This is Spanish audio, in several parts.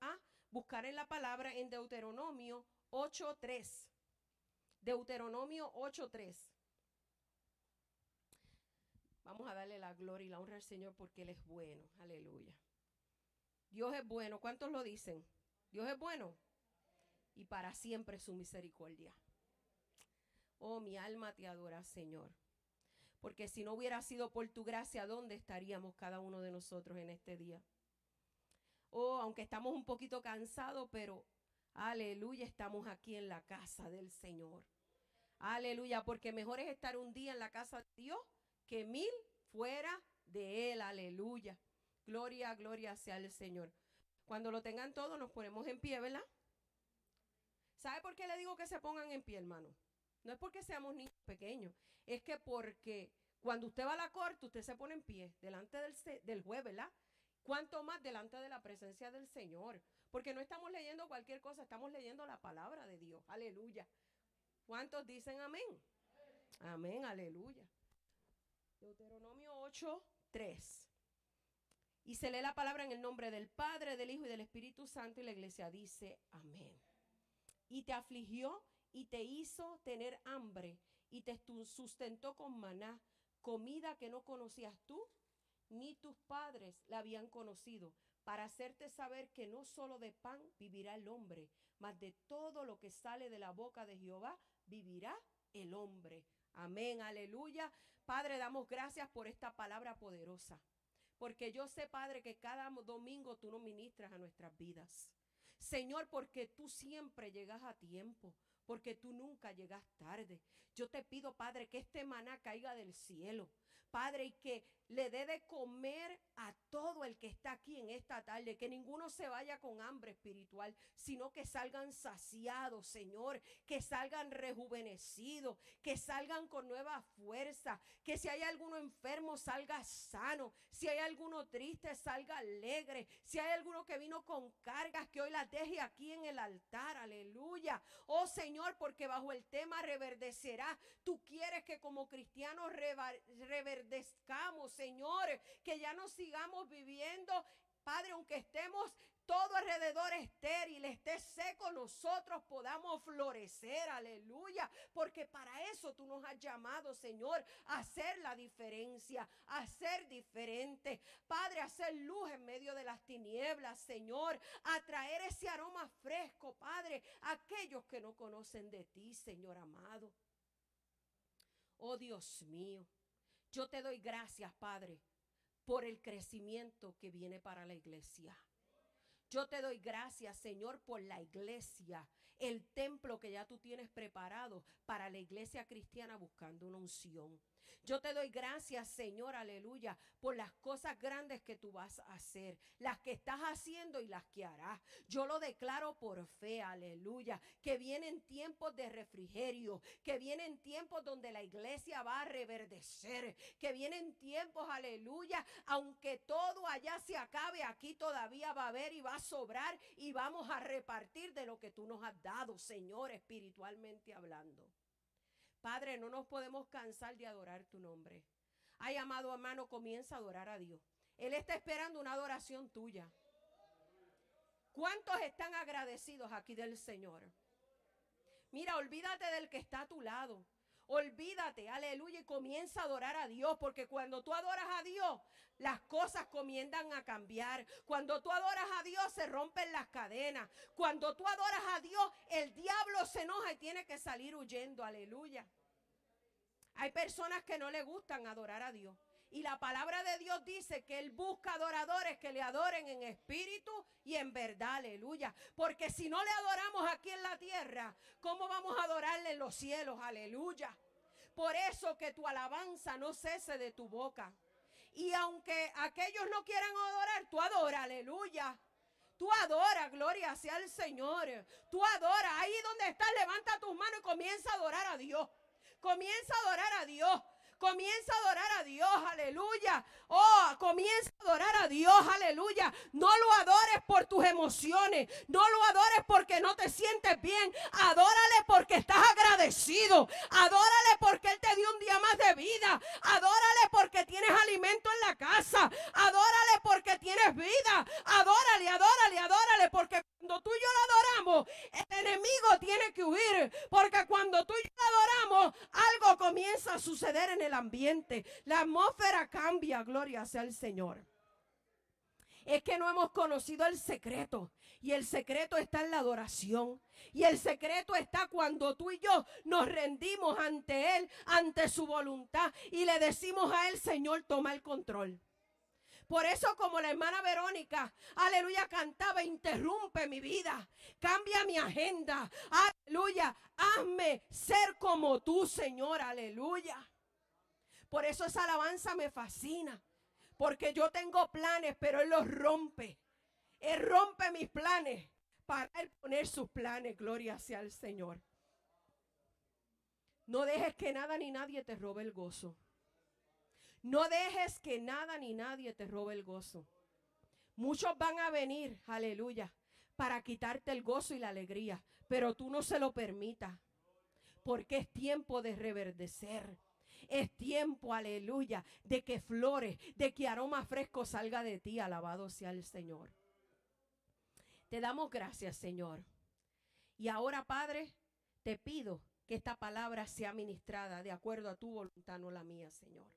a buscar en la palabra en Deuteronomio 8.3. Deuteronomio 8.3. Vamos a darle la gloria y la honra al Señor porque Él es bueno. Aleluya. Dios es bueno. ¿Cuántos lo dicen? Dios es bueno. Y para siempre su misericordia. Oh, mi alma te adora, Señor. Porque si no hubiera sido por tu gracia, ¿dónde estaríamos cada uno de nosotros en este día? Oh, aunque estamos un poquito cansados, pero aleluya, estamos aquí en la casa del Señor. Aleluya, porque mejor es estar un día en la casa de Dios que mil fuera de Él. Aleluya. Gloria, gloria sea el Señor. Cuando lo tengan todo, nos ponemos en pie, ¿verdad? ¿Sabe por qué le digo que se pongan en pie, hermano? No es porque seamos niños pequeños, es que porque cuando usted va a la corte, usted se pone en pie delante del, del juez, ¿verdad? Cuanto más delante de la presencia del Señor. Porque no estamos leyendo cualquier cosa, estamos leyendo la palabra de Dios. Aleluya. ¿Cuántos dicen amén? Amén, aleluya. Deuteronomio 8, 3. Y se lee la palabra en el nombre del Padre, del Hijo y del Espíritu Santo y la iglesia dice amén. Y te afligió y te hizo tener hambre y te sustentó con maná, comida que no conocías tú ni tus padres la habían conocido, para hacerte saber que no solo de pan vivirá el hombre, mas de todo lo que sale de la boca de Jehová vivirá el hombre. Amén, aleluya. Padre, damos gracias por esta palabra poderosa, porque yo sé, Padre, que cada domingo tú nos ministras a nuestras vidas. Señor, porque tú siempre llegas a tiempo porque tú nunca llegas tarde. Yo te pido, Padre, que este maná caiga del cielo. Padre, y que le dé de comer a todo el que está aquí en esta tarde, que ninguno se vaya con hambre espiritual, sino que salgan saciados, Señor, que salgan rejuvenecidos, que salgan con nueva fuerza, que si hay alguno enfermo salga sano, si hay alguno triste salga alegre, si hay alguno que vino con cargas, que hoy las deje aquí en el altar, aleluya. Oh Señor, porque bajo el tema reverdecerá, tú quieres que como cristianos reverdezcamos, Señor, que ya no sigamos viviendo. Padre, aunque estemos todo alrededor estéril, esté seco, nosotros podamos florecer, aleluya, porque para eso tú nos has llamado, Señor, a hacer la diferencia, a ser diferente, Padre, a hacer luz en medio de las tinieblas, Señor, a traer ese aroma fresco, Padre, a aquellos que no conocen de ti, Señor amado. Oh Dios mío, yo te doy gracias, Padre, por el crecimiento que viene para la iglesia. Yo te doy gracias, Señor, por la iglesia, el templo que ya tú tienes preparado para la iglesia cristiana buscando una unción. Yo te doy gracias, Señor, aleluya, por las cosas grandes que tú vas a hacer, las que estás haciendo y las que harás. Yo lo declaro por fe, aleluya, que vienen tiempos de refrigerio, que vienen tiempos donde la iglesia va a reverdecer, que vienen tiempos, aleluya, aunque todo allá se acabe, aquí todavía va a haber y va a sobrar y vamos a repartir de lo que tú nos has dado, Señor, espiritualmente hablando. Padre, no nos podemos cansar de adorar tu nombre. Ay, amado hermano, comienza a adorar a Dios. Él está esperando una adoración tuya. ¿Cuántos están agradecidos aquí del Señor? Mira, olvídate del que está a tu lado. Olvídate, aleluya, y comienza a adorar a Dios, porque cuando tú adoras a Dios, las cosas comienzan a cambiar. Cuando tú adoras a Dios, se rompen las cadenas. Cuando tú adoras a Dios, el diablo se enoja y tiene que salir huyendo, aleluya. Hay personas que no le gustan adorar a Dios. Y la palabra de Dios dice que Él busca adoradores que le adoren en espíritu y en verdad, aleluya. Porque si no le adoramos aquí en la tierra, ¿cómo vamos a adorarle en los cielos? Aleluya. Por eso que tu alabanza no cese de tu boca. Y aunque aquellos no quieran adorar, tú adora, aleluya. Tú adora, gloria sea el Señor. Tú adora. Ahí donde estás, levanta tus manos y comienza a adorar a Dios. Comienza a adorar a Dios. Comienza a adorar a Dios, aleluya. Oh, comienza a adorar a Dios, aleluya. No lo adores por tus emociones. No lo adores porque no te sientes bien. Adórale porque estás agradecido. Adórale porque Él te dio un día más de vida. Adórale porque tienes alimento en la casa. Adórale porque tienes vida. Adórale, adórale, adórale porque adoramos, el enemigo tiene que huir. Porque cuando tú y yo adoramos, algo comienza a suceder en el ambiente. La atmósfera cambia, gloria sea el Señor. Es que no hemos conocido el secreto. Y el secreto está en la adoración. Y el secreto está cuando tú y yo nos rendimos ante Él, ante su voluntad. Y le decimos a Él, Señor, toma el control. Por eso como la hermana Verónica, aleluya, cantaba, interrumpe mi vida, cambia mi agenda, aleluya, hazme ser como tú, Señor, aleluya. Por eso esa alabanza me fascina, porque yo tengo planes, pero Él los rompe. Él rompe mis planes para Él poner sus planes, gloria sea al Señor. No dejes que nada ni nadie te robe el gozo. No dejes que nada ni nadie te robe el gozo. Muchos van a venir, aleluya, para quitarte el gozo y la alegría, pero tú no se lo permitas, porque es tiempo de reverdecer. Es tiempo, aleluya, de que flores, de que aroma fresco salga de ti. Alabado sea el Señor. Te damos gracias, Señor. Y ahora, Padre, te pido que esta palabra sea ministrada de acuerdo a tu voluntad, no la mía, Señor.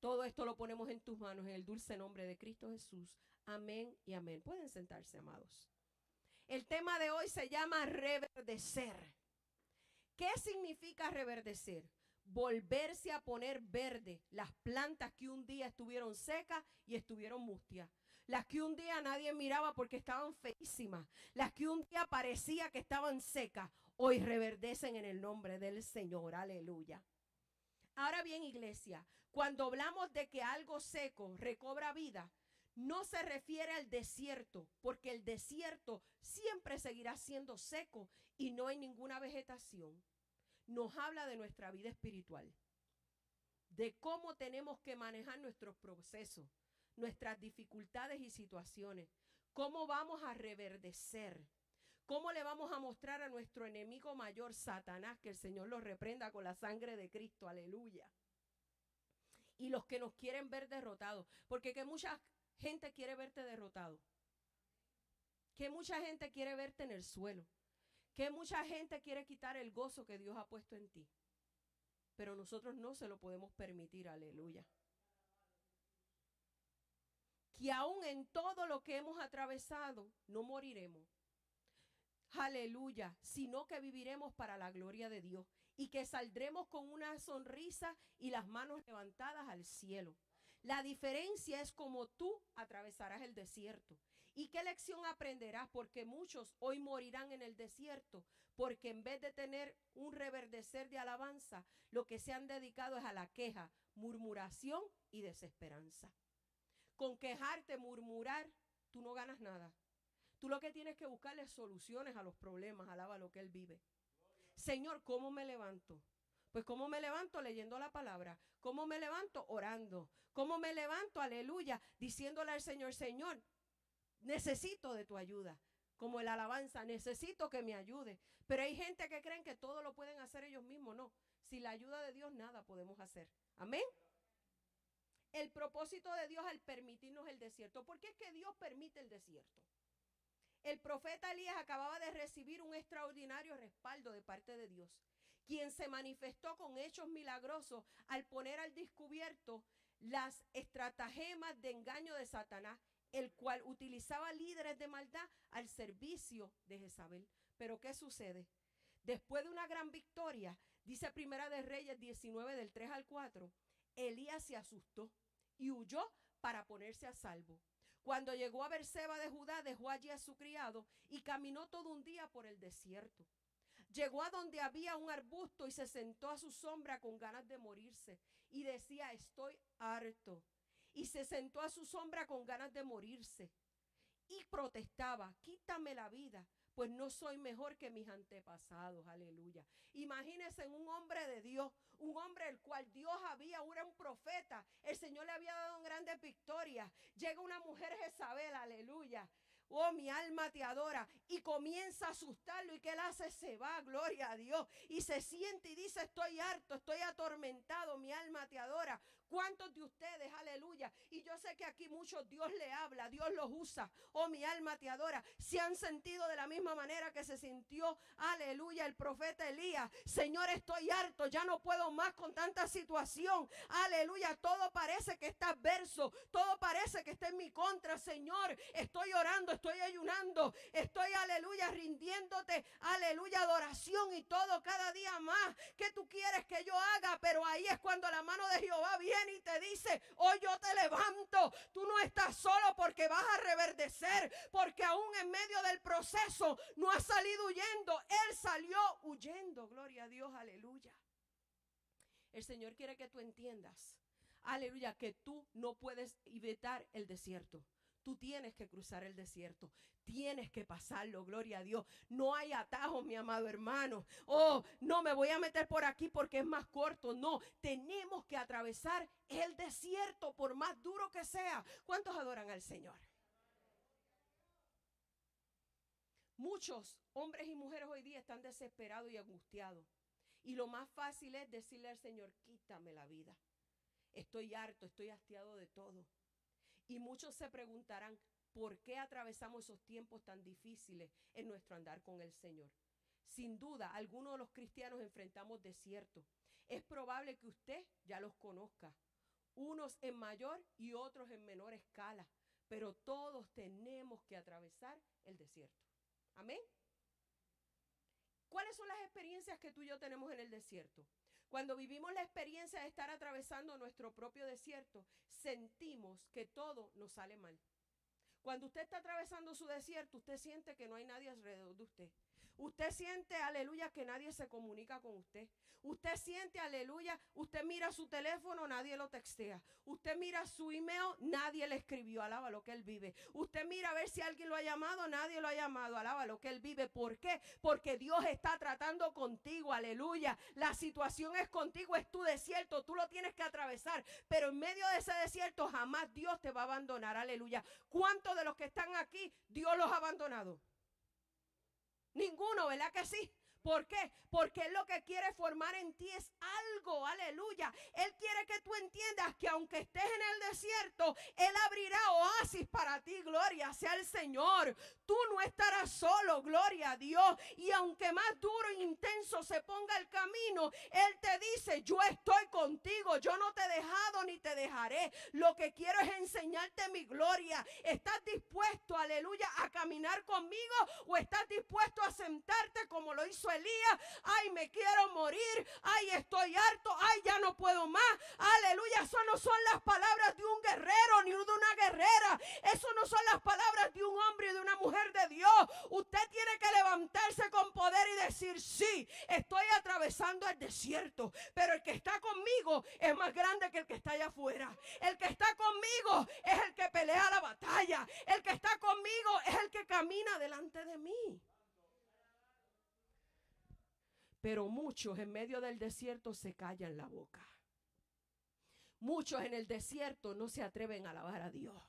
Todo esto lo ponemos en tus manos en el dulce nombre de Cristo Jesús. Amén y amén. Pueden sentarse, amados. El tema de hoy se llama reverdecer. ¿Qué significa reverdecer? Volverse a poner verde las plantas que un día estuvieron secas y estuvieron mustias. Las que un día nadie miraba porque estaban feísimas. Las que un día parecía que estaban secas. Hoy reverdecen en el nombre del Señor. Aleluya. Ahora bien, iglesia, cuando hablamos de que algo seco recobra vida, no se refiere al desierto, porque el desierto siempre seguirá siendo seco y no hay ninguna vegetación. Nos habla de nuestra vida espiritual, de cómo tenemos que manejar nuestros procesos, nuestras dificultades y situaciones, cómo vamos a reverdecer, cómo le vamos a mostrar a nuestro enemigo mayor, Satanás, que el Señor lo reprenda con la sangre de Cristo, aleluya y los que nos quieren ver derrotados. Porque que mucha gente quiere verte derrotado. Que mucha gente quiere verte en el suelo. Que mucha gente quiere quitar el gozo que Dios ha puesto en ti. Pero nosotros no se lo podemos permitir, aleluya. Que aún en todo lo que hemos atravesado, no moriremos. Aleluya, sino que viviremos para la gloria de Dios y que saldremos con una sonrisa y las manos levantadas al cielo. La diferencia es como tú atravesarás el desierto. ¿Y qué lección aprenderás? Porque muchos hoy morirán en el desierto, porque en vez de tener un reverdecer de alabanza, lo que se han dedicado es a la queja, murmuración y desesperanza. Con quejarte, murmurar, tú no ganas nada. Tú lo que tienes que buscarle soluciones a los problemas, alaba lo que Él vive. Señor, ¿cómo me levanto? Pues ¿cómo me levanto leyendo la palabra? ¿Cómo me levanto orando? ¿Cómo me levanto, aleluya, diciéndole al Señor, Señor, necesito de tu ayuda? Como el alabanza, necesito que me ayude. Pero hay gente que creen que todo lo pueden hacer ellos mismos. No, sin la ayuda de Dios nada podemos hacer. Amén. El propósito de Dios al permitirnos el desierto. ¿Por qué es que Dios permite el desierto? El profeta Elías acababa de recibir un extraordinario respaldo de parte de Dios, quien se manifestó con hechos milagrosos al poner al descubierto las estratagemas de engaño de Satanás, el cual utilizaba líderes de maldad al servicio de Jezabel. Pero ¿qué sucede? Después de una gran victoria, dice Primera de Reyes 19 del 3 al 4, Elías se asustó y huyó para ponerse a salvo. Cuando llegó a Berseba de Judá, dejó allí a su criado y caminó todo un día por el desierto. Llegó a donde había un arbusto y se sentó a su sombra con ganas de morirse y decía, estoy harto. Y se sentó a su sombra con ganas de morirse y protestaba, quítame la vida, pues no soy mejor que mis antepasados, aleluya. Imagínense un hombre de Dios, un hombre el cual Dios había, era un profeta, el Señor le había dado grandes victorias. Llega una mujer Jezabel, aleluya. Oh, mi alma te adora. Y comienza a asustarlo. ¿Y que él hace? Se va, gloria a Dios. Y se siente y dice, estoy harto, estoy atormentado. Mi alma te adora. ¿Cuántos de ustedes, aleluya? Y yo sé que aquí muchos Dios le habla, Dios los usa. Oh, mi alma te adora. Se han sentido de la misma manera que se sintió, aleluya, el profeta Elías. Señor, estoy harto, ya no puedo más con tanta situación. Aleluya, todo parece que está adverso, todo parece que está en mi contra, Señor. Estoy orando, estoy ayunando, estoy, aleluya, rindiéndote, aleluya, adoración y todo cada día más. que tú quieres que yo haga? Pero ahí es cuando la mano de Jehová viene y te dice, hoy yo te levanto, tú no estás solo porque vas a reverdecer, porque aún en medio del proceso no has salido huyendo, Él salió huyendo, gloria a Dios, aleluya. El Señor quiere que tú entiendas, aleluya, que tú no puedes evitar el desierto. Tú tienes que cruzar el desierto. Tienes que pasarlo, gloria a Dios. No hay atajos, mi amado hermano. Oh, no me voy a meter por aquí porque es más corto. No, tenemos que atravesar el desierto por más duro que sea. ¿Cuántos adoran al Señor? Muchos hombres y mujeres hoy día están desesperados y angustiados. Y lo más fácil es decirle al Señor, quítame la vida. Estoy harto, estoy hastiado de todo. Y muchos se preguntarán, ¿por qué atravesamos esos tiempos tan difíciles en nuestro andar con el Señor? Sin duda, algunos de los cristianos enfrentamos desiertos. Es probable que usted ya los conozca, unos en mayor y otros en menor escala, pero todos tenemos que atravesar el desierto. Amén. ¿Cuáles son las experiencias que tú y yo tenemos en el desierto? Cuando vivimos la experiencia de estar atravesando nuestro propio desierto, sentimos que todo nos sale mal. Cuando usted está atravesando su desierto, usted siente que no hay nadie alrededor de usted. Usted siente, aleluya, que nadie se comunica con usted. Usted siente, aleluya, usted mira su teléfono, nadie lo textea. Usted mira su email, nadie le escribió, alaba lo que él vive. Usted mira a ver si alguien lo ha llamado, nadie lo ha llamado, alaba lo que él vive. ¿Por qué? Porque Dios está tratando contigo, aleluya. La situación es contigo, es tu desierto, tú lo tienes que atravesar. Pero en medio de ese desierto jamás Dios te va a abandonar, aleluya. ¿Cuántos de los que están aquí Dios los ha abandonado? Ninguno, ¿verdad que sí? ¿Por qué? Porque Él lo que quiere formar en ti es algo, aleluya. Él quiere que tú entiendas que aunque estés en el desierto, Él abrirá oasis para ti, gloria sea el Señor. Tú no estarás solo, gloria a Dios. Y aunque más duro e intenso se ponga el camino, Él te dice, yo estoy contigo, yo no te he dejado ni te dejaré. Lo que quiero es enseñarte mi gloria. ¿Estás dispuesto, aleluya, a caminar conmigo o estás dispuesto a sentarte como lo hizo Elías, ay, me quiero morir, ay, estoy harto, ay, ya no puedo más. Aleluya, eso no son las palabras de un guerrero ni de una guerrera. Eso no son las palabras de un hombre y de una mujer de Dios. Usted tiene que levantarse con poder y decir, sí, estoy atravesando el desierto, pero el que está conmigo es más grande que el que está allá afuera. El que está conmigo es el que pelea la batalla. El que está conmigo es el que camina delante de mí. Pero muchos en medio del desierto se callan la boca. Muchos en el desierto no se atreven a alabar a Dios.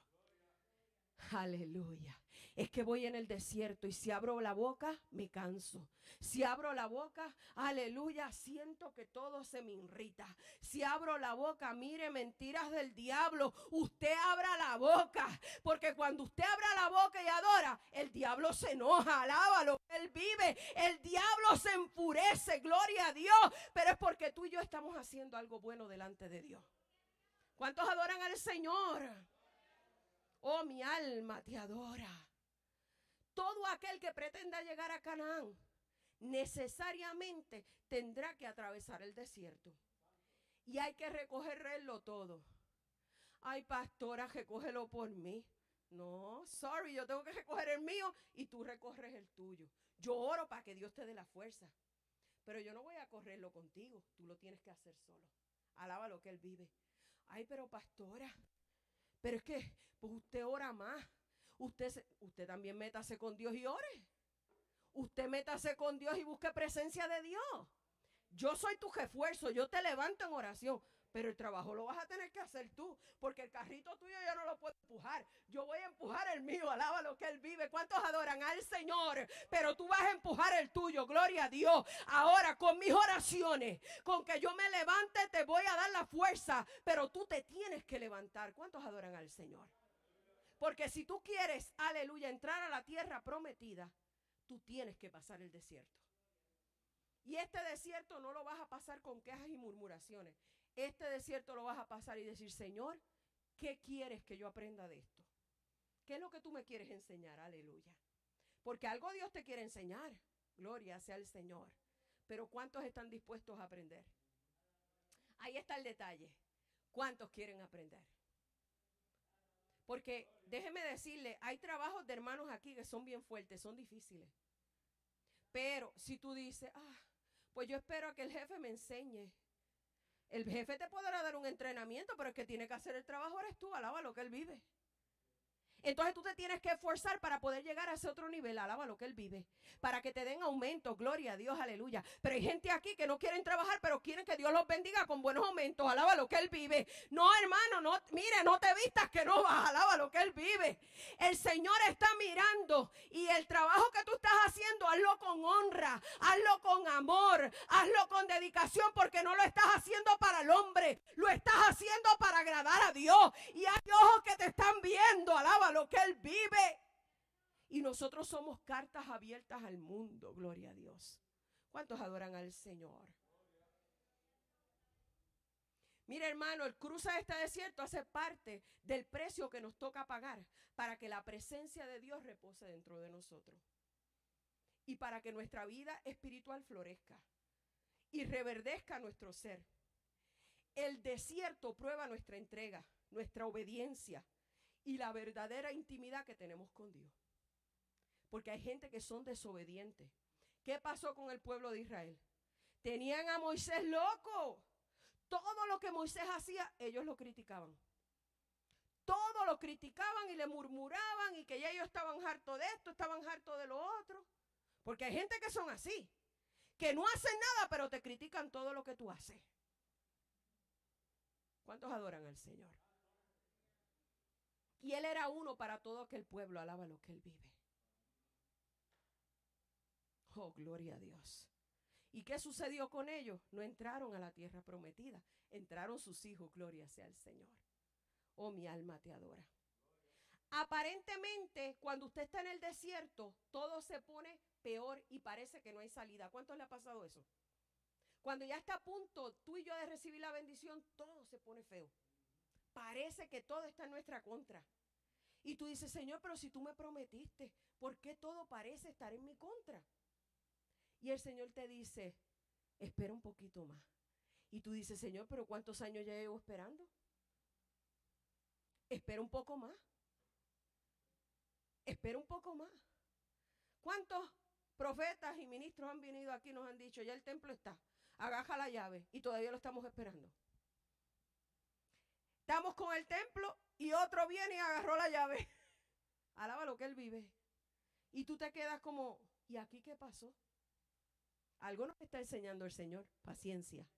Aleluya. Es que voy en el desierto y si abro la boca, me canso. Si abro la boca, aleluya, siento que todo se me irrita. Si abro la boca, mire mentiras del diablo. Usted abra la boca, porque cuando usted abra la boca y adora, el diablo se enoja, alábalo, él vive. El diablo se enfurece, gloria a Dios. Pero es porque tú y yo estamos haciendo algo bueno delante de Dios. ¿Cuántos adoran al Señor? Oh, mi alma te adora. Todo aquel que pretenda llegar a Canaán necesariamente tendrá que atravesar el desierto. Y hay que recogerlo todo. Ay, pastora, recógelo por mí. No, sorry, yo tengo que recoger el mío y tú recorres el tuyo. Yo oro para que Dios te dé la fuerza. Pero yo no voy a correrlo contigo. Tú lo tienes que hacer solo. Alaba lo que Él vive. Ay, pero pastora, pero es que pues usted ora más. Usted, usted también métase con Dios y ore. Usted métase con Dios y busque presencia de Dios. Yo soy tu refuerzo, yo te levanto en oración. Pero el trabajo lo vas a tener que hacer tú, porque el carrito tuyo ya no lo puedo empujar. Yo voy a empujar el mío, alaba lo que Él vive. ¿Cuántos adoran al Señor? Pero tú vas a empujar el tuyo, gloria a Dios. Ahora, con mis oraciones, con que yo me levante, te voy a dar la fuerza, pero tú te tienes que levantar. ¿Cuántos adoran al Señor? Porque si tú quieres, aleluya, entrar a la tierra prometida, tú tienes que pasar el desierto. Y este desierto no lo vas a pasar con quejas y murmuraciones. Este desierto lo vas a pasar y decir, Señor, ¿qué quieres que yo aprenda de esto? ¿Qué es lo que tú me quieres enseñar? Aleluya. Porque algo Dios te quiere enseñar. Gloria sea el Señor. Pero ¿cuántos están dispuestos a aprender? Ahí está el detalle. ¿Cuántos quieren aprender? Porque déjeme decirle, hay trabajos de hermanos aquí que son bien fuertes, son difíciles. Pero si tú dices, ah, pues yo espero a que el jefe me enseñe. El jefe te podrá dar un entrenamiento, pero el que tiene que hacer el trabajo eres tú, alaba lo que él vive. Entonces tú te tienes que esforzar para poder llegar a ese otro nivel, alaba lo que Él vive, para que te den aumento, gloria a Dios, aleluya. Pero hay gente aquí que no quieren trabajar, pero quieren que Dios los bendiga con buenos aumentos, alaba lo que Él vive. No, hermano, no, mire, no te vistas que no vas, alaba lo que Él vive. El Señor está mirando y el trabajo que tú estás haciendo, hazlo con honra, hazlo con amor, hazlo con dedicación, porque no lo estás haciendo para el hombre, lo estás haciendo para agradar a Dios. Y hay ojos que te están viendo, alaba lo que Él vive. Y nosotros somos cartas abiertas al mundo, gloria a Dios. ¿Cuántos adoran al Señor? Mira hermano, el cruzar este desierto hace parte del precio que nos toca pagar para que la presencia de Dios repose dentro de nosotros. Y para que nuestra vida espiritual florezca y reverdezca nuestro ser. El desierto prueba nuestra entrega, nuestra obediencia, y la verdadera intimidad que tenemos con Dios. Porque hay gente que son desobedientes. ¿Qué pasó con el pueblo de Israel? Tenían a Moisés loco. Todo lo que Moisés hacía, ellos lo criticaban. Todo lo criticaban y le murmuraban y que ya ellos estaban hartos de esto, estaban hartos de lo otro. Porque hay gente que son así, que no hacen nada, pero te critican todo lo que tú haces. ¿Cuántos adoran al Señor? Y él era uno para todo aquel pueblo, alaba lo que él vive. Oh, gloria a Dios. ¿Y qué sucedió con ellos? No entraron a la tierra prometida, entraron sus hijos, gloria sea al Señor. Oh, mi alma te adora. Aparentemente, cuando usted está en el desierto, todo se pone peor y parece que no hay salida. ¿Cuánto le ha pasado eso? Cuando ya está a punto tú y yo de recibir la bendición, todo se pone feo. Parece que todo está en nuestra contra. Y tú dices, Señor, pero si tú me prometiste, ¿por qué todo parece estar en mi contra? Y el Señor te dice, espera un poquito más. Y tú dices, Señor, pero ¿cuántos años ya llevo esperando? Espera un poco más. Espera un poco más. ¿Cuántos profetas y ministros han venido aquí y nos han dicho, ya el templo está, agaja la llave y todavía lo estamos esperando? Estamos con el templo y otro viene y agarró la llave. Alaba lo que él vive. Y tú te quedas como, ¿y aquí qué pasó? Algo nos está enseñando el Señor, paciencia.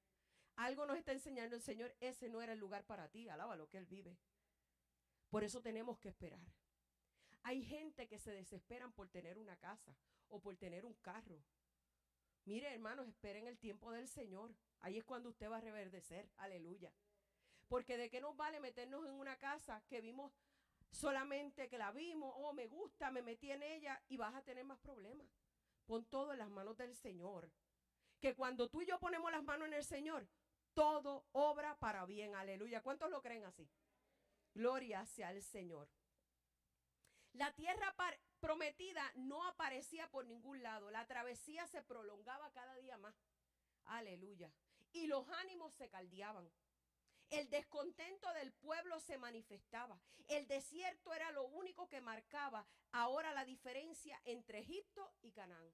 Algo nos está enseñando el Señor, ese no era el lugar para ti, alaba lo que Él vive. Por eso tenemos que esperar. Hay gente que se desesperan por tener una casa o por tener un carro. Mire, hermanos, esperen el tiempo del Señor. Ahí es cuando usted va a reverdecer. Aleluya. Porque de qué nos vale meternos en una casa que vimos solamente que la vimos, oh, me gusta, me metí en ella y vas a tener más problemas. Pon todo en las manos del Señor. Que cuando tú y yo ponemos las manos en el Señor, todo obra para bien. Aleluya. ¿Cuántos lo creen así? Gloria sea al Señor. La tierra prometida no aparecía por ningún lado. La travesía se prolongaba cada día más. Aleluya. Y los ánimos se caldeaban. El descontento del pueblo se manifestaba. El desierto era lo único que marcaba ahora la diferencia entre Egipto y Canaán.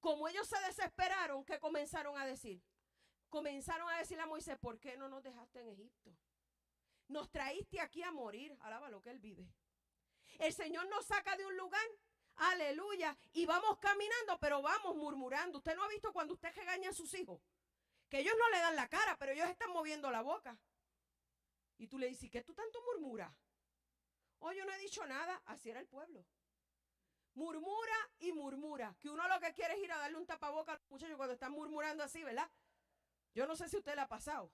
Como ellos se desesperaron, ¿qué comenzaron a decir? Comenzaron a decirle a Moisés, ¿por qué no nos dejaste en Egipto? Nos traíste aquí a morir. Alaba lo que él vive. El Señor nos saca de un lugar Aleluya. Y vamos caminando, pero vamos murmurando. Usted no ha visto cuando usted regaña a sus hijos que ellos no le dan la cara, pero ellos están moviendo la boca. Y tú le dices, ¿qué tú tanto murmuras? Oh, yo no he dicho nada. Así era el pueblo. Murmura y murmura. Que uno lo que quiere es ir a darle un tapaboca a los muchachos cuando están murmurando así, ¿verdad? Yo no sé si usted le ha pasado.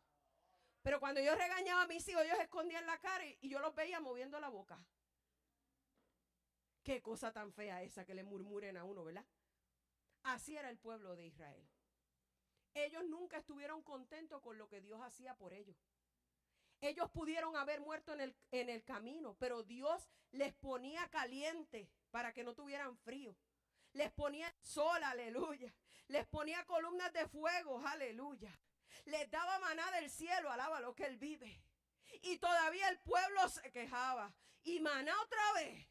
Pero cuando yo regañaba a mis hijos, ellos escondían la cara y, yo los veía moviendo la boca. Qué cosa tan fea esa que le murmuren a uno, ¿verdad? Así era el pueblo de Israel. Ellos nunca estuvieron contentos con lo que Dios hacía por ellos. Ellos pudieron haber muerto en el, en el camino, pero Dios les ponía caliente para que no tuvieran frío. Les ponía sol, aleluya. Les ponía columnas de fuego, aleluya. Les daba maná del cielo, alaba lo que él vive. Y todavía el pueblo se quejaba. Y maná otra vez.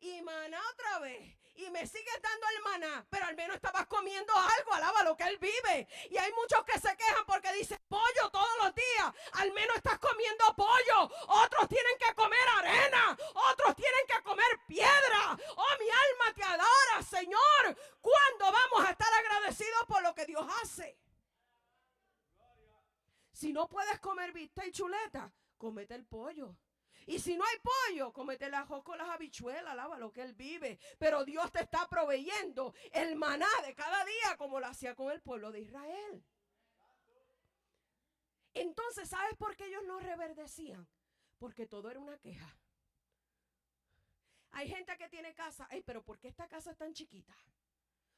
Y maná otra vez y me sigues dando el maná, pero al menos estabas comiendo algo, alaba lo que Él vive. Y hay muchos que se quejan porque dicen pollo todos los días, al menos estás comiendo pollo. Otros tienen que comer arena, otros tienen que comer piedra. Oh, mi alma te adora, Señor. ¿Cuándo vamos a estar agradecidos por lo que Dios hace? Si no puedes comer vista y chuleta, comete el pollo. Y si no hay pollo, comete ajo con las habichuelas, alaba lo que él vive. Pero Dios te está proveyendo el maná de cada día como lo hacía con el pueblo de Israel. Entonces, ¿sabes por qué ellos no reverdecían? Porque todo era una queja. Hay gente que tiene casa, Ay, pero ¿por qué esta casa es tan chiquita?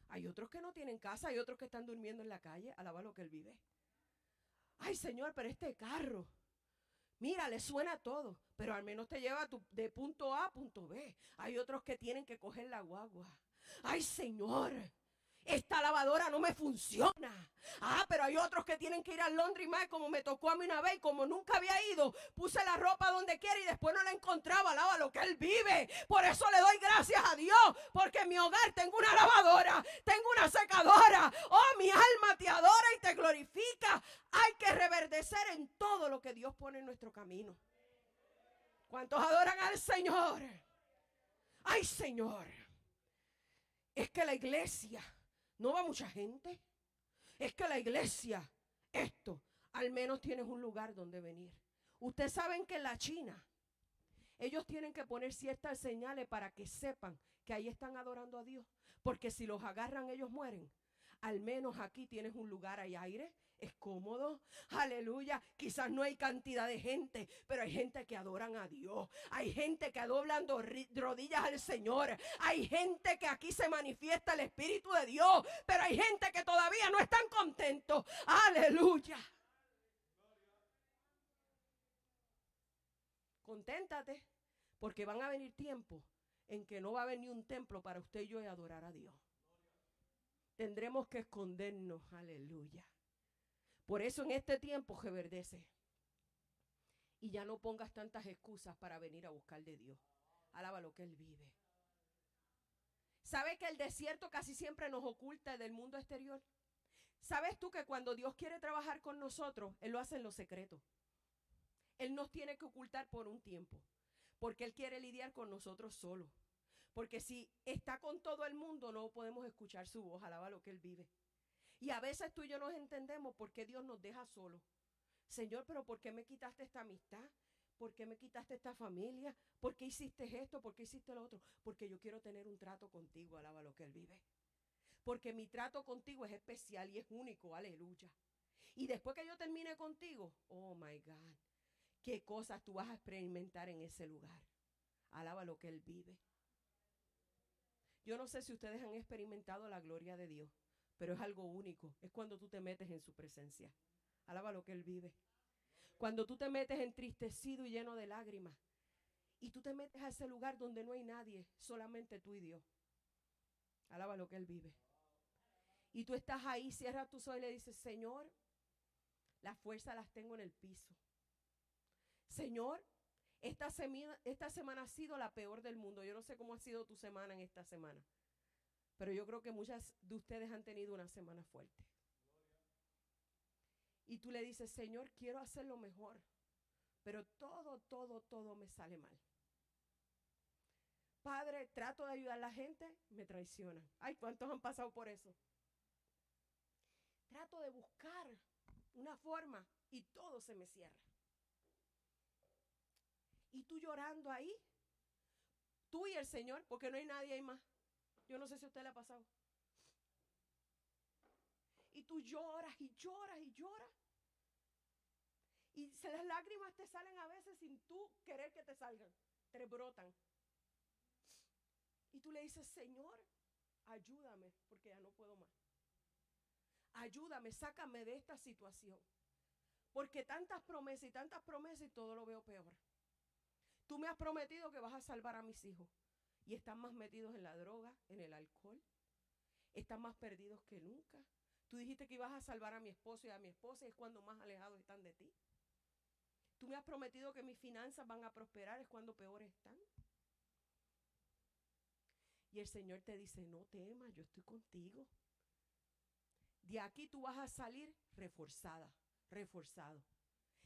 Hay otros que no tienen casa, hay otros que están durmiendo en la calle, alaba lo que él vive. Ay, Señor, pero este carro, Mira, le suena todo, pero al menos te lleva de punto A a punto B. Hay otros que tienen que coger la guagua. Ay, Señor, esta lavadora no me funciona. Ah, pero hay otros que tienen que ir al Londres más como me tocó a mí una vez y como nunca había ido, puse la ropa donde quiera y después no la encontraba, lava lo que él vive. Por eso le doy gracias a Dios, porque en mi hogar tengo una lavadora, tengo una secadora. Oh, mi alma te adora y te glorifica. Hay que reverdecer en todo lo que Dios pone en nuestro camino. ¿Cuántos adoran al Señor? Ay, Señor. Es que la iglesia no va mucha gente. Es que la iglesia, esto, al menos tienes un lugar donde venir. Ustedes saben que en la China, ellos tienen que poner ciertas señales para que sepan que ahí están adorando a Dios. Porque si los agarran, ellos mueren. Al menos aquí tienes un lugar, hay aire, es cómodo. Aleluya. Quizás no hay cantidad de gente, pero hay gente que adoran a Dios. Hay gente que doblan rodillas al Señor. Hay gente que aquí se manifiesta el Espíritu de Dios, pero hay gente que todavía no están contentos. Aleluya. Conténtate, porque van a venir tiempos en que no va a haber ni un templo para usted y yo adorar a Dios. Tendremos que escondernos, aleluya. Por eso en este tiempo reverdece. Y ya no pongas tantas excusas para venir a buscar de Dios. Alaba lo que Él vive. ¿Sabe que el desierto casi siempre nos oculta del mundo exterior? ¿Sabes tú que cuando Dios quiere trabajar con nosotros, Él lo hace en lo secreto? Él nos tiene que ocultar por un tiempo, porque Él quiere lidiar con nosotros solo. Porque si está con todo el mundo, no podemos escuchar su voz, alaba lo que Él vive. Y a veces tú y yo nos entendemos por qué Dios nos deja solos. Señor, pero ¿por qué me quitaste esta amistad? ¿Por qué me quitaste esta familia? ¿Por qué hiciste esto? ¿Por qué hiciste lo otro? Porque yo quiero tener un trato contigo, alaba lo que Él vive. Porque mi trato contigo es especial y es único, aleluya. Y después que yo termine contigo, oh my God, qué cosas tú vas a experimentar en ese lugar. Alaba lo que Él vive. Yo no sé si ustedes han experimentado la gloria de Dios pero es algo único. Es cuando tú te metes en su presencia. Alaba lo que Él vive. Cuando tú te metes entristecido y lleno de lágrimas. Y tú te metes a ese lugar donde no hay nadie, solamente tú y Dios. Alaba lo que Él vive. Y tú estás ahí, cierras tus ojos y le dices, Señor, las fuerzas las tengo en el piso. Señor, esta semana, esta semana ha sido la peor del mundo. Yo no sé cómo ha sido tu semana en esta semana. Pero yo creo que muchas de ustedes han tenido una semana fuerte. Y tú le dices, Señor, quiero hacer lo mejor, pero todo, todo, todo me sale mal. Padre, trato de ayudar a la gente, me traicionan. Ay, ¿cuántos han pasado por eso? Trato de buscar una forma y todo se me cierra. Y tú llorando ahí, tú y el Señor, porque no hay nadie ahí más. Yo no sé si a usted le ha pasado. Y tú lloras y lloras y lloras. Y las lágrimas te salen a veces sin tú querer que te salgan. Te brotan. Y tú le dices, Señor, ayúdame porque ya no puedo más. Ayúdame, sácame de esta situación. Porque tantas promesas y tantas promesas y todo lo veo peor. Tú me has prometido que vas a salvar a mis hijos. Y están más metidos en la droga, en el alcohol. Están más perdidos que nunca. Tú dijiste que ibas a salvar a mi esposo y a mi esposa y es cuando más alejados están de ti. Tú me has prometido que mis finanzas van a prosperar, es cuando peor están. Y el Señor te dice, no temas, yo estoy contigo. De aquí tú vas a salir reforzada, reforzado.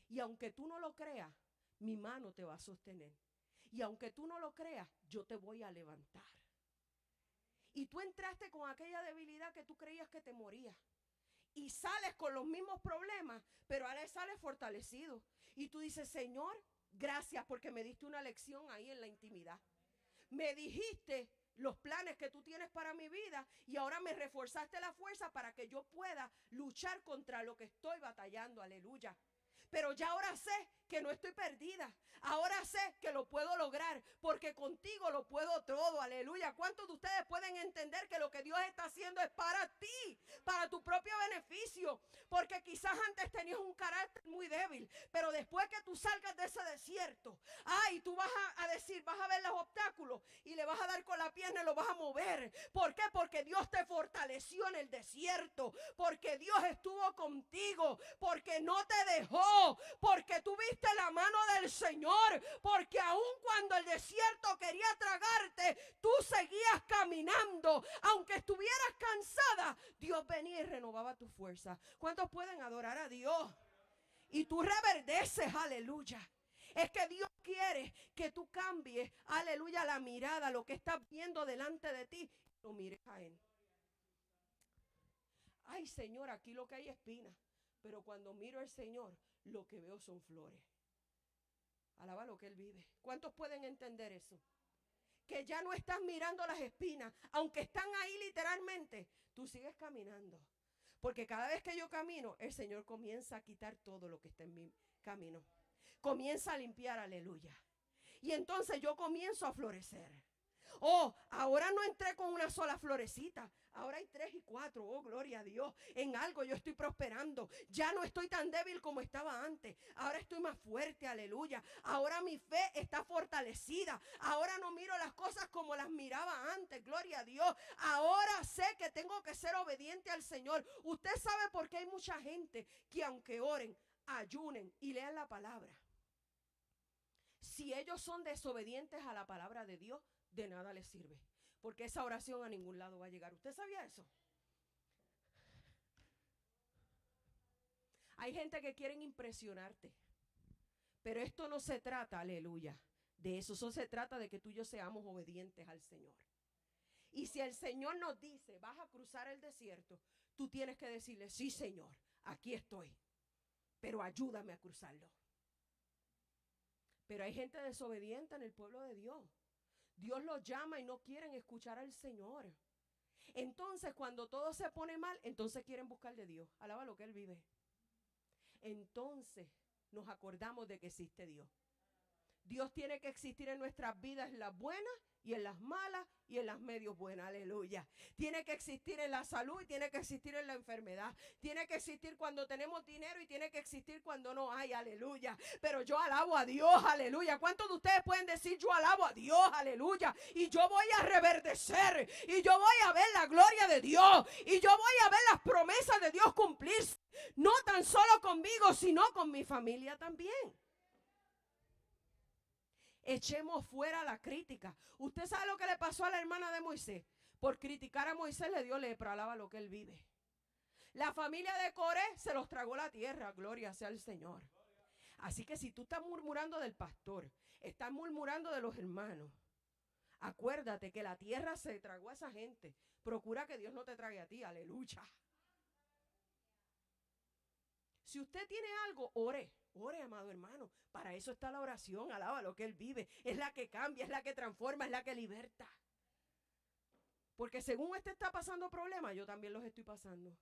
Y aunque tú no lo creas, mi mano te va a sostener. Y aunque tú no lo creas, yo te voy a levantar. Y tú entraste con aquella debilidad que tú creías que te moría y sales con los mismos problemas, pero ahora sales fortalecido. Y tú dices, Señor, gracias porque me diste una lección ahí en la intimidad. Me dijiste los planes que tú tienes para mi vida y ahora me reforzaste la fuerza para que yo pueda luchar contra lo que estoy batallando. Aleluya. Pero ya ahora sé que no estoy perdida. Ahora sé que lo puedo lograr porque contigo lo puedo todo. Aleluya. ¿Cuántos de ustedes pueden entender que lo que Dios está haciendo es para ti, para tu propio beneficio? Porque quizás antes tenías un carácter muy débil, pero después que tú salgas de ese desierto, ay, tú vas a, decir, vas a ver los obstáculos y le vas a dar con la pierna y lo vas a mover. ¿Por qué? Porque Dios te fortaleció en el desierto, porque Dios estuvo contigo, porque no te dejó, porque tuviste la mano del Señor, porque aun cuando el desierto quería tragarte, tú seguías caminando, aunque estuvieras cansada, Dios venía y renovaba tu fuerza. ¿Cuántos pueden adorar a Dios? Y tú reverdeces, aleluya. Es que Dios quiere que tú cambies, aleluya, la mirada, lo que estás viendo delante de ti, lo mires a Él. Ay, Señor, aquí lo que hay es espina. Pero cuando miro al Señor, lo que veo son flores. Alaba lo que Él vive. ¿Cuántos pueden entender eso? Que ya no estás mirando las espinas, aunque están ahí literalmente, tú sigues caminando. Porque cada vez que yo camino, el Señor comienza a quitar todo lo que está en mi camino. Comienza a limpiar, aleluya. Y entonces yo comienzo a florecer. Oh, ahora no entré con una sola florecita. Ahora hay tres y cuatro. Oh, gloria a Dios. En algo yo estoy prosperando. Ya no estoy tan débil como estaba antes. Ahora estoy más fuerte. Aleluya. Ahora mi fe está fortalecida. Ahora no miro las cosas como las miraba antes. Gloria a Dios. Ahora sé que tengo que ser obediente al Señor. Usted sabe por qué hay mucha gente que aunque oren, ayunen y lean la palabra. Si ellos son desobedientes a la palabra de Dios, de nada les sirve. Porque esa oración a ningún lado va a llegar. ¿Usted sabía eso? Hay gente que quieren impresionarte. Pero esto no se trata, aleluya, de eso. Eso se trata de que tú y yo seamos obedientes al Señor. Y si el Señor nos dice, vas a cruzar el desierto, tú tienes que decirle, sí, Señor, aquí estoy. Pero ayúdame a cruzarlo. Pero hay gente desobediente en el pueblo de Dios. Dios los llama y no quieren escuchar al Señor. Entonces, cuando todo se pone mal, entonces quieren buscar de Dios. Alaba lo que Él vive. Entonces nos acordamos de que existe Dios. Dios tiene que existir en nuestras vidas, las buenas y en las malas y en las medios buenas, aleluya. Tiene que existir en la salud y tiene que existir en la enfermedad. Tiene que existir cuando tenemos dinero y tiene que existir cuando no hay, aleluya. Pero yo alabo a Dios, aleluya. ¿Cuántos de ustedes pueden decir yo alabo a Dios, aleluya? Y yo voy a reverdecer y yo voy a ver la gloria de Dios y yo voy a ver las promesas de Dios cumplirse. No tan solo conmigo, sino con mi familia también. Echemos fuera la crítica. ¿Usted sabe lo que le pasó a la hermana de Moisés? Por criticar a Moisés le dio lepra, alaba lo que él vive. La familia de Coré se los tragó la tierra, gloria sea al Señor. Así que si tú estás murmurando del pastor, estás murmurando de los hermanos, acuérdate que la tierra se tragó a esa gente. Procura que Dios no te trague a ti, aleluya. Si usted tiene algo, ore. Ore, amado hermano. Para eso está la oración. Alaba lo que Él vive. Es la que cambia, es la que transforma, es la que liberta. Porque según usted está pasando problemas, yo también los estoy pasando.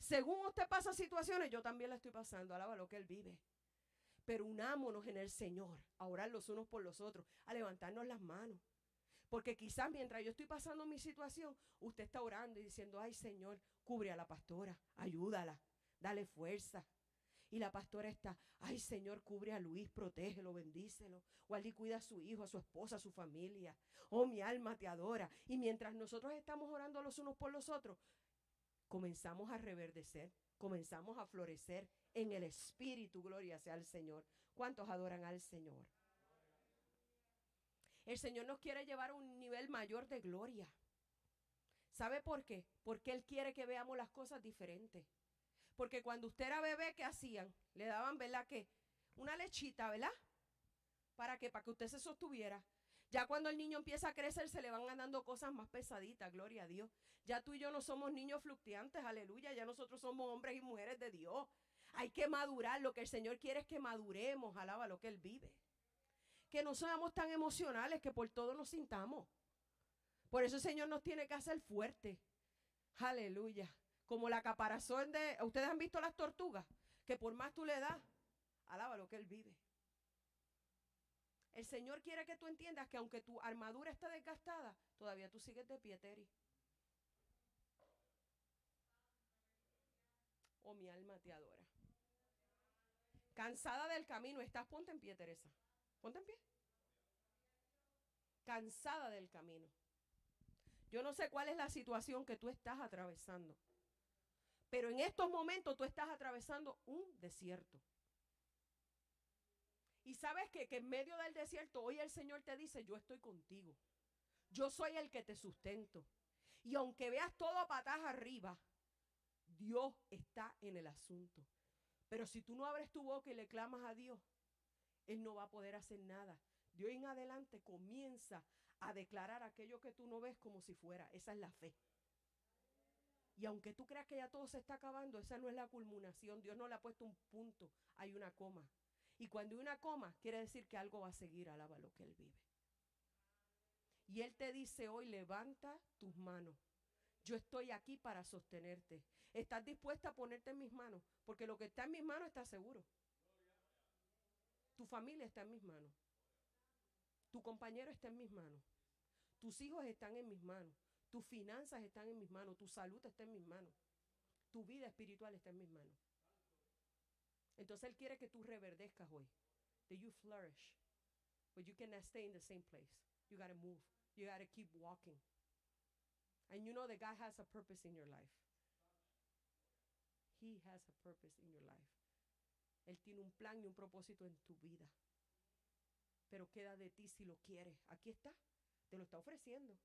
Según usted pasa situaciones, yo también las estoy pasando. Alaba lo que Él vive. Pero unámonos en el Señor, a orar los unos por los otros, a levantarnos las manos. Porque quizás mientras yo estoy pasando mi situación, usted está orando y diciendo, ay Señor, cubre a la pastora, ayúdala, dale fuerza. Y la pastora está, ay Señor, cubre a Luis, protégelo, bendícelo. O allí cuida a su hijo, a su esposa, a su familia. Oh, mi alma te adora. Y mientras nosotros estamos orando los unos por los otros, comenzamos a reverdecer, comenzamos a florecer en el Espíritu, gloria sea al Señor. ¿Cuántos adoran al Señor? El Señor nos quiere llevar a un nivel mayor de gloria. ¿Sabe por qué? Porque Él quiere que veamos las cosas diferentes. Porque cuando usted era bebé, ¿qué hacían? Le daban, ¿verdad? Que una lechita, ¿verdad? ¿Para qué? Para que usted se sostuviera. Ya cuando el niño empieza a crecer, se le van dando cosas más pesaditas, gloria a Dios. Ya tú y yo no somos niños fluctuantes, aleluya. Ya nosotros somos hombres y mujeres de Dios. Hay que madurar. Lo que el Señor quiere es que maduremos, alaba lo que Él vive. Que no seamos tan emocionales que por todo nos sintamos. Por eso el Señor nos tiene que hacer fuertes. Aleluya. Como la caparazón de. ¿Ustedes han visto las tortugas? Que por más tú le das, alaba lo que Él vive. El Señor quiere que tú entiendas que aunque tu armadura está desgastada, todavía tú sigues de pie, Teri. Oh, mi alma te adora. Cansada del camino estás, ponte en pie, Teresa. Ponte en pie. Cansada del camino. Yo no sé cuál es la situación que tú estás atravesando. Pero en estos momentos tú estás atravesando un desierto. Y sabes que, que en medio del desierto hoy el Señor te dice, yo estoy contigo. Yo soy el que te sustento. Y aunque veas todo patas arriba, Dios está en el asunto. Pero si tú no abres tu boca y le clamas a Dios, Él no va a poder hacer nada. De hoy en adelante comienza a declarar aquello que tú no ves como si fuera. Esa es la fe. Y aunque tú creas que ya todo se está acabando, esa no es la culminación. Dios no le ha puesto un punto, hay una coma. Y cuando hay una coma, quiere decir que algo va a seguir, alaba lo que Él vive. Y Él te dice hoy, levanta tus manos. Yo estoy aquí para sostenerte. ¿Estás dispuesta a ponerte en mis manos? Porque lo que está en mis manos está seguro. Tu familia está en mis manos. Tu compañero está en mis manos. Tus hijos están en mis manos. Tus finanzas están en mis manos. Tu salud está en mis manos. Tu vida espiritual está en mis manos. Entonces Él quiere que tú reverdezcas hoy. That you flourish. But you cannot stay in the same place. You got to move. You got to keep walking. And you know that God has a purpose in your life. He has a purpose in your life. Él tiene un plan y un propósito en tu vida. Pero queda de ti si lo quieres. Aquí está. Te lo está ofreciendo.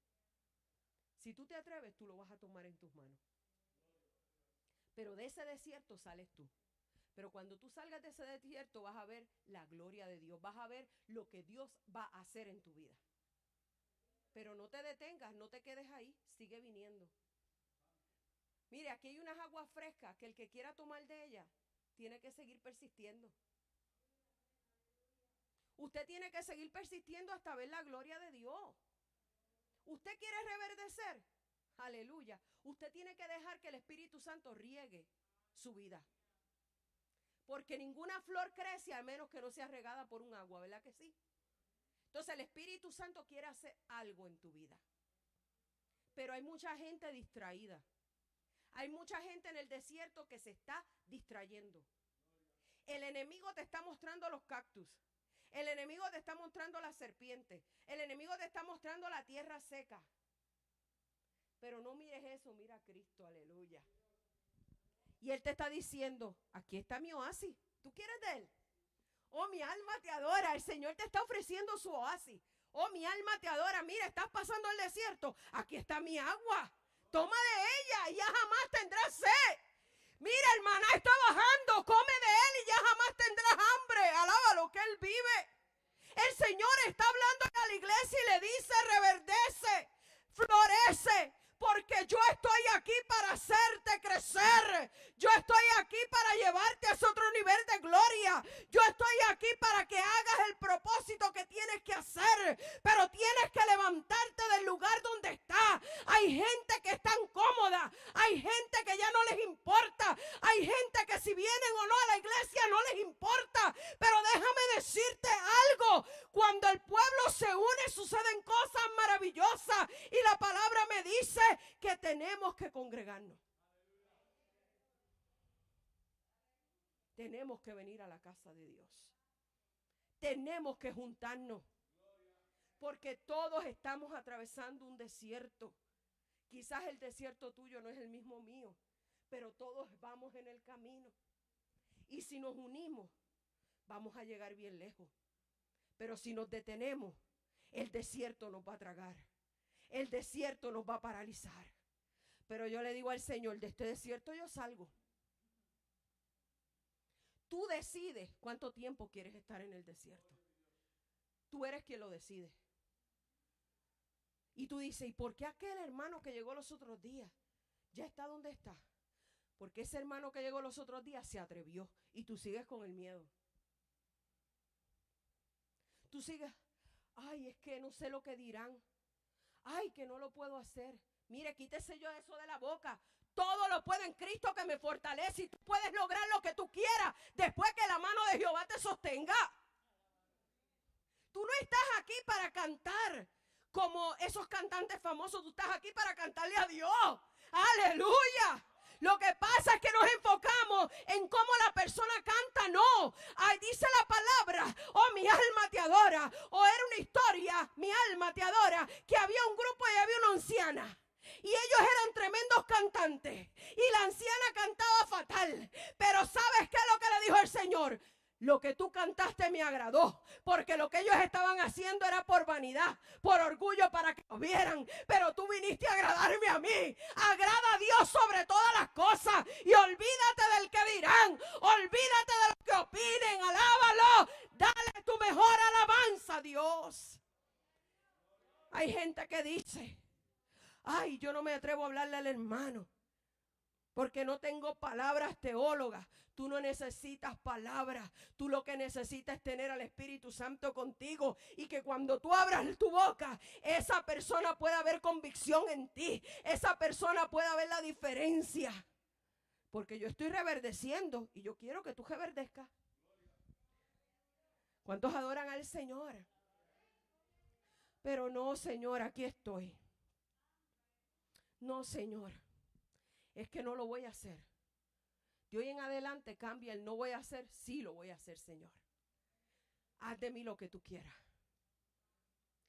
Si tú te atreves, tú lo vas a tomar en tus manos. Pero de ese desierto sales tú. Pero cuando tú salgas de ese desierto vas a ver la gloria de Dios, vas a ver lo que Dios va a hacer en tu vida. Pero no te detengas, no te quedes ahí, sigue viniendo. Mire, aquí hay unas aguas frescas que el que quiera tomar de ellas tiene que seguir persistiendo. Usted tiene que seguir persistiendo hasta ver la gloria de Dios. Usted quiere reverdecer. Aleluya. Usted tiene que dejar que el Espíritu Santo riegue su vida. Porque ninguna flor crece a menos que no sea regada por un agua, ¿verdad que sí? Entonces el Espíritu Santo quiere hacer algo en tu vida. Pero hay mucha gente distraída. Hay mucha gente en el desierto que se está distrayendo. El enemigo te está mostrando los cactus. El enemigo te está mostrando la serpiente. El enemigo te está mostrando la tierra seca. Pero no mires eso, mira a Cristo, aleluya. Y Él te está diciendo, aquí está mi oasis. ¿Tú quieres de Él? Oh, mi alma te adora. El Señor te está ofreciendo su oasis. Oh, mi alma te adora. Mira, estás pasando el desierto. Aquí está mi agua. Toma de ella y ya jamás tendrás sed. Mira, hermana, está bajando. Come de él y ya jamás que él vive. El Señor está hablando a la iglesia y le dice, reverdece, florece, porque yo estoy aquí para hacerte crecer. Yo estoy aquí para llevarte a otro aleluya. Yo estoy aquí para que hagas el propósito que tienes que hacer, pero tienes que levantarte del lugar donde estás. Hay gente que está cómoda, hay gente que ya no les importa, hay gente que si vienen o no a la iglesia no les importa, pero déjame decirte algo, cuando el pueblo se une suceden cosas maravillosas y la palabra me dice que tenemos que congregarnos. Tenemos que venir a la casa de Dios. Tenemos que juntarnos. Porque todos estamos atravesando un desierto. Quizás el desierto tuyo no es el mismo mío, pero todos vamos en el camino. Y si nos unimos, vamos a llegar bien lejos. Pero si nos detenemos, el desierto nos va a tragar. El desierto nos va a paralizar. Pero yo le digo al Señor, de este desierto yo salgo. Tú decides cuánto tiempo quieres estar en el desierto. Tú eres quien lo decide. Y tú dices, ¿y por qué aquel hermano que llegó los otros días ya está donde está? Porque ese hermano que llegó los otros días se atrevió y tú sigues con el miedo. Tú sigues, ay, es que no sé lo que dirán. Ay, que no lo puedo hacer. Mire, quítese yo eso de la boca. Todo lo puedo en Cristo que me fortalece y tú puedes lograr lo que tú quieras después que la mano de Jehová te sostenga. Tú no estás aquí para cantar como esos cantantes famosos, tú estás aquí para cantarle a Dios. Aleluya. Lo que pasa es que nos enfocamos en cómo la persona canta, no. Ahí dice la palabra, oh mi alma te adora. O era una historia, mi alma te adora, que había un grupo y había una anciana. Y ellos eran tremendos cantantes. Y la anciana cantaba fatal. Pero ¿sabes qué es lo que le dijo el Señor? Lo que tú cantaste me agradó, porque lo que ellos estaban haciendo era por vanidad, por orgullo para que lo vieran. Pero tú viniste a agradarme a mí. Agrada a Dios sobre todas las cosas y olvídate del que dirán, olvídate de lo que opinen, alábalo, dale tu mejor alabanza a Dios. Hay gente que dice, ay, yo no me atrevo a hablarle al hermano porque no tengo palabras teólogas. Tú no necesitas palabras. Tú lo que necesitas es tener al Espíritu Santo contigo y que cuando tú abras tu boca, esa persona pueda ver convicción en ti. Esa persona pueda ver la diferencia. Porque yo estoy reverdeciendo y yo quiero que tú reverdezcas. ¿Cuántos adoran al Señor? Pero no, Señor, aquí estoy. No, Señor es que no lo voy a hacer. De hoy en adelante cambia el no voy a hacer, sí lo voy a hacer, Señor. Haz de mí lo que tú quieras.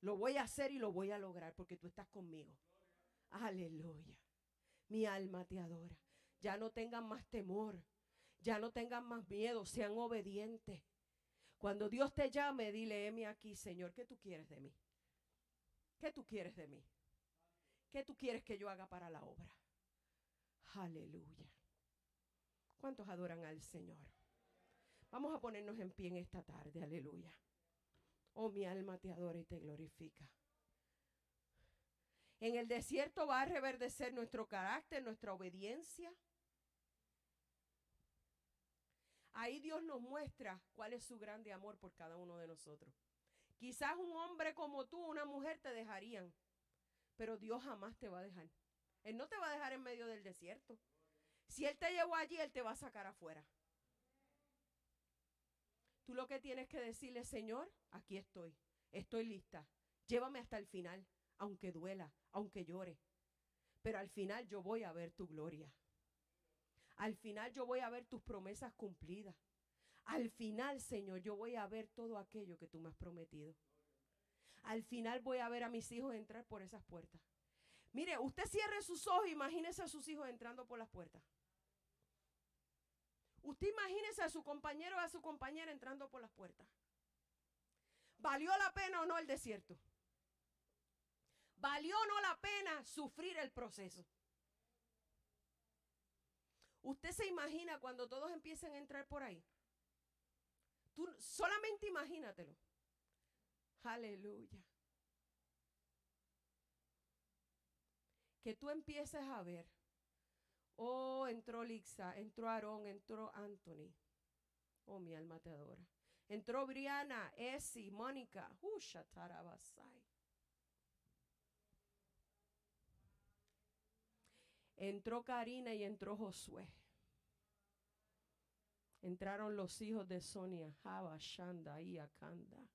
Lo voy a hacer y lo voy a lograr porque tú estás conmigo. Aleluya. Mi alma te adora. Ya no tengan más temor. Ya no tengan más miedo. Sean obedientes. Cuando Dios te llame, dile, heme aquí, Señor, ¿qué tú quieres de mí? ¿Qué tú quieres de mí? ¿Qué tú quieres que yo haga para la obra? Aleluya. ¿Cuántos adoran al Señor? Vamos a ponernos en pie en esta tarde. Aleluya. Oh, mi alma te adora y te glorifica. En el desierto va a reverdecer nuestro carácter, nuestra obediencia. Ahí Dios nos muestra cuál es su grande amor por cada uno de nosotros. Quizás un hombre como tú, una mujer te dejarían, pero Dios jamás te va a dejar. Él no te va a dejar en medio del desierto. Si Él te llevó allí, Él te va a sacar afuera. Tú lo que tienes que decirle, Señor, aquí estoy, estoy lista. Llévame hasta el final, aunque duela, aunque llore. Pero al final yo voy a ver tu gloria. Al final yo voy a ver tus promesas cumplidas. Al final, Señor, yo voy a ver todo aquello que tú me has prometido. Al final voy a ver a mis hijos entrar por esas puertas. Mire, usted cierre sus ojos imagínese a sus hijos entrando por las puertas. Usted imagínese a su compañero o a su compañera entrando por las puertas. ¿Valió la pena o no el desierto? ¿Valió o no la pena sufrir el proceso? Usted se imagina cuando todos empiecen a entrar por ahí. Tú solamente imagínatelo. Aleluya. que tú empieces a ver, oh, entró Lixa, entró Aarón, entró Anthony, Oh, mi alma te adora. Entró Briana, Esi, Mónica. Usha tarabasai. Entró Karina y entró Josué. Entraron los hijos de Sonia, Java, Shanda y Akanda.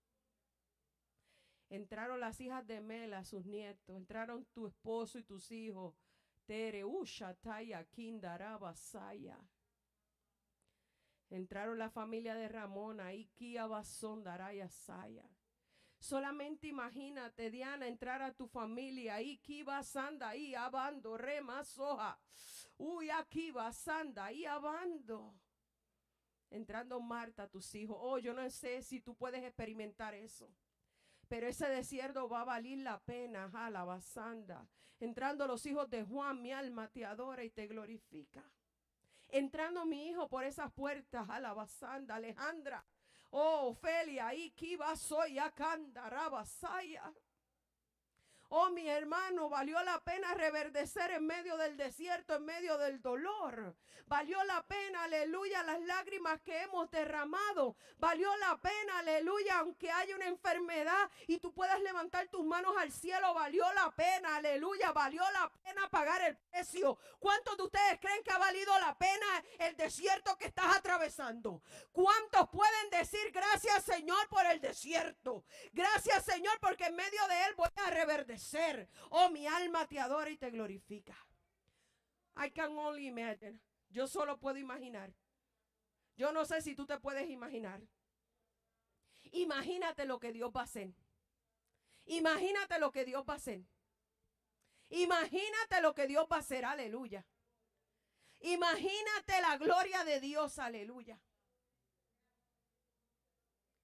Entraron las hijas de Mela, sus nietos. Entraron tu esposo y tus hijos. Tere, Usha, Taya, Kindaraba, Saya. Entraron la familia de Ramona, Ikia, Basón, Daraya, Saya. Solamente imagínate, Diana, entrar a tu familia. Iki basanda y abando, rema soja. Uy, aquí basanda y abando. Entrando Marta, tus hijos. Oh, yo no sé si tú puedes experimentar eso. Pero ese desierto va a valer la pena, basanda. Entrando los hijos de Juan, mi alma te adora y te glorifica. Entrando mi hijo por esas puertas, basanda, Alejandra. Oh, Ofelia, Ikiba soy Akanda, Rabasaya. Oh, mi hermano, valió la pena reverdecer en medio del desierto, en medio del dolor. Valió la pena, aleluya, las lágrimas que hemos derramado. Valió la pena, aleluya, aunque haya una enfermedad y tú puedas levantar tus manos al cielo. Valió la pena, aleluya, valió la pena pagar el precio. ¿Cuántos de ustedes creen que ha valido la pena el desierto que estás atravesando? ¿Cuántos pueden decir gracias, Señor, por el desierto? Gracias, Señor, porque en medio de él voy a reverdecer ser. Oh, mi alma te adora y te glorifica. I can only imagine. Yo solo puedo imaginar. Yo no sé si tú te puedes imaginar. Imagínate lo que Dios va a hacer. Imagínate lo que Dios va a hacer. Imagínate lo que Dios va a hacer. Aleluya. Imagínate la gloria de Dios. Aleluya.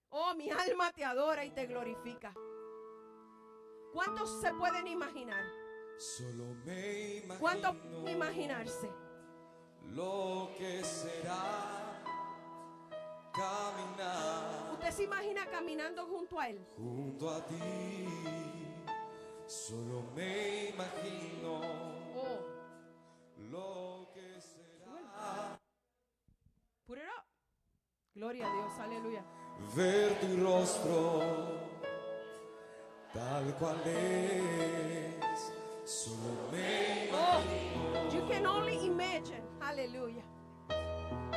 Oh, mi alma te adora y te glorifica. ¿Cuántos se pueden imaginar? Solo me imagino ¿Cuántos imaginarse? lo que será caminar ¿Usted se imagina caminando junto a Él? junto a ti. Solo me imagino Oh, lo que será put it up. Gloria a Dios, aleluya. ver tu rostro tal cual es. Solo me Oh, you can only imagine. Aleluya.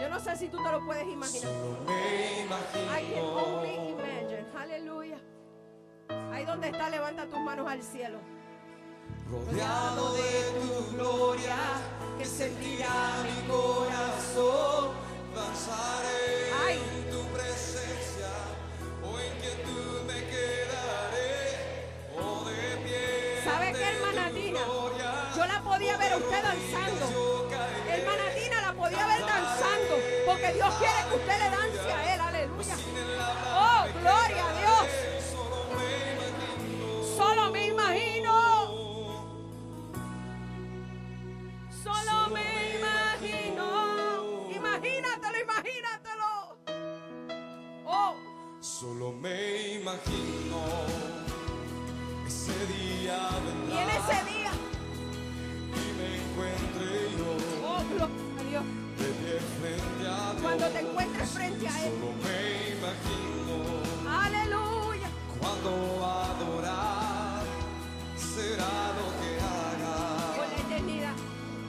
Yo no sé si tú te lo puedes imaginar. Solo me I can only imagino imagine. Aleluya. Ahí donde está, levanta tus manos al cielo. rodeado de tu gloria que sentirá mi corazón. Danzaré ver a usted danzando. Hermana Tina la podía ver danzando. Porque Dios quiere que usted le dance a Él. Aleluya. Oh, gloria a Dios. Solo me imagino. Solo me imagino. Imagínatelo, imagínatelo. Oh, Solo me imagino ese día y vendrá en ese día. Encuentre yo Oh, gloria a Dios. de pie frente a Dios. Cuando te encuentres frente a Él. Solo me imagino Aleluya. cuando adorar será lo que haga Por la eternidad.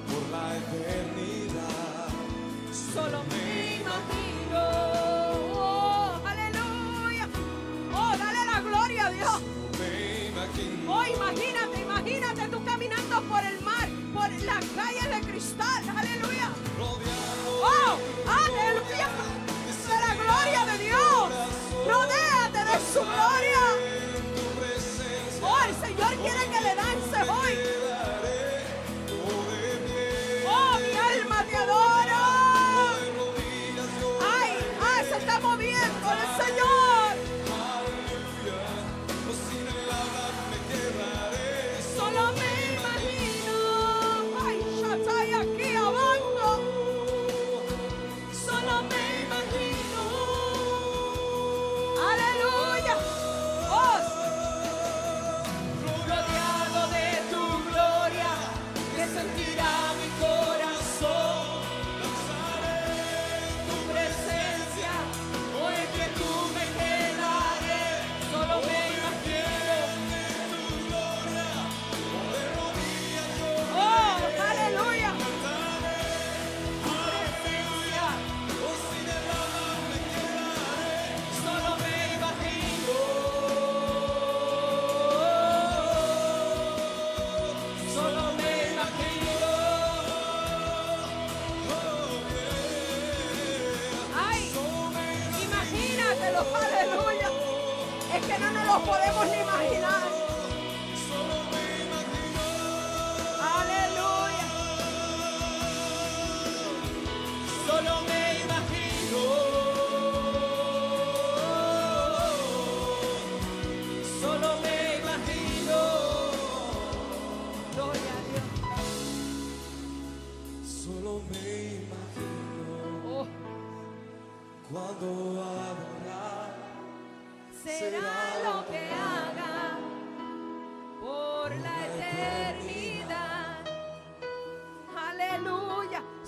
por la eternidad. Solo me imagino. Por las calles de cristal. Aleluya. Oh, aleluya. De la gloria de Dios. Rodéate de su gloria. Oh, el Señor quiere que le dances hoy.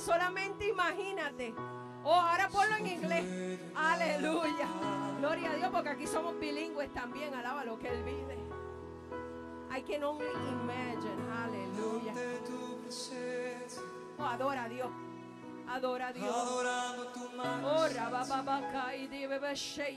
Solamente imagínate. Oh, ahora ponlo en inglés. Aleluya. Gloria a Dios, porque aquí somos bilingües también. Alaba lo que Él vive. I can only imagine. Aleluya. Oh, adora a Dios. Adora a Dios. adorando tu Oh, majestad. rabababa, y de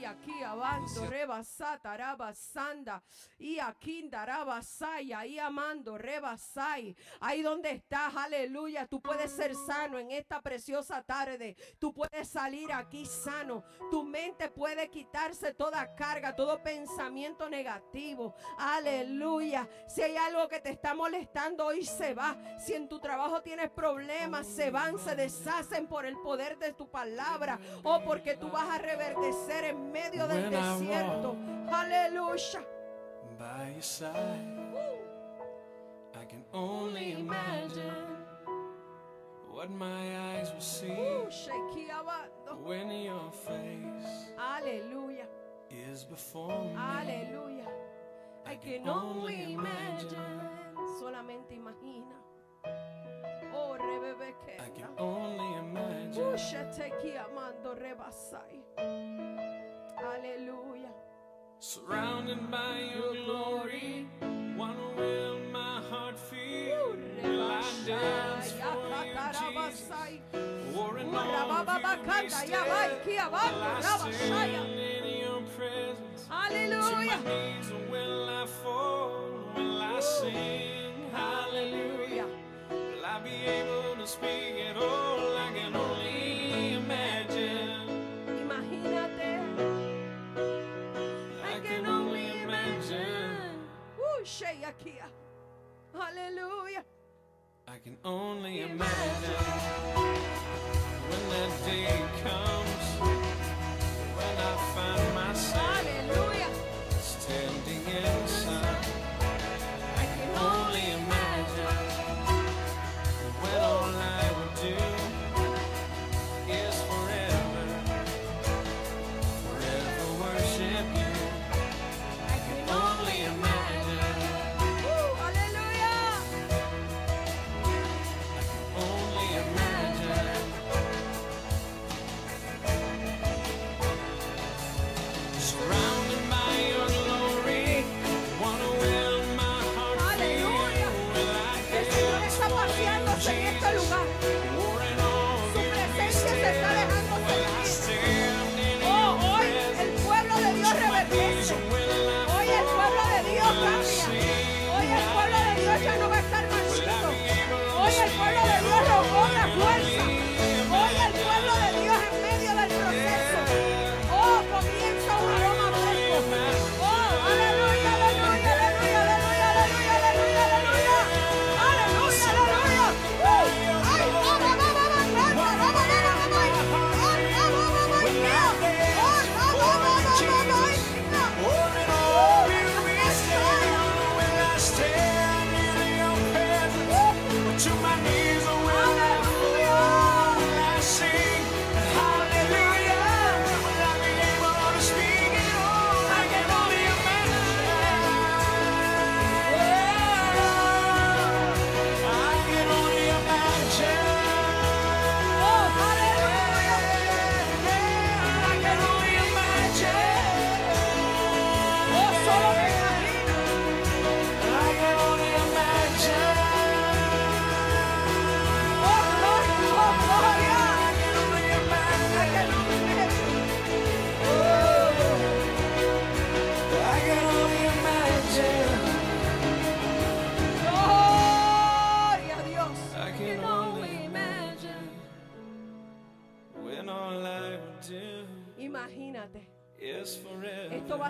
aquí abando, rebasata, rabasanda, y aquí darabasaya, y amando, rebasai. Ahí donde estás, aleluya, tú puedes ser sano en esta preciosa tarde. Tú puedes salir aquí sano. Tu mente puede quitarse toda carga, todo pensamiento negativo. Aleluya. Si hay algo que te está molestando, hoy se va. Si en tu trabajo tienes problemas, se van, se deshacen por el poder de tu palabra. O porque tú vas a reverdecer en medio del When I desierto. Aleluya. By your side, I can only imagine what my eyes will see Uh, shaky abando. when your face Aleluya. is before me. Aleluya. I can only imagine. Solamente imagina. Oh, rebebe que. I can only imagine Usheteki amando rebasai. Aleluya. surrounded by your glory. What will my heart feel? Will I dance for you, Jesus? Or in all of you yabai, wasted? kiabando, Will I stand in your presence? To my knees will I fall? Will I sing hallelujah? Will I be able to speak at all? Sheyakia. I can only imagine when that day comes when I find myself Aleluya.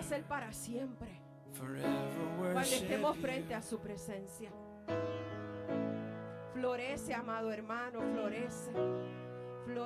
A ser para siempre. Cuando estemos frente a su presencia. Florece, amado hermano, florece. Florece.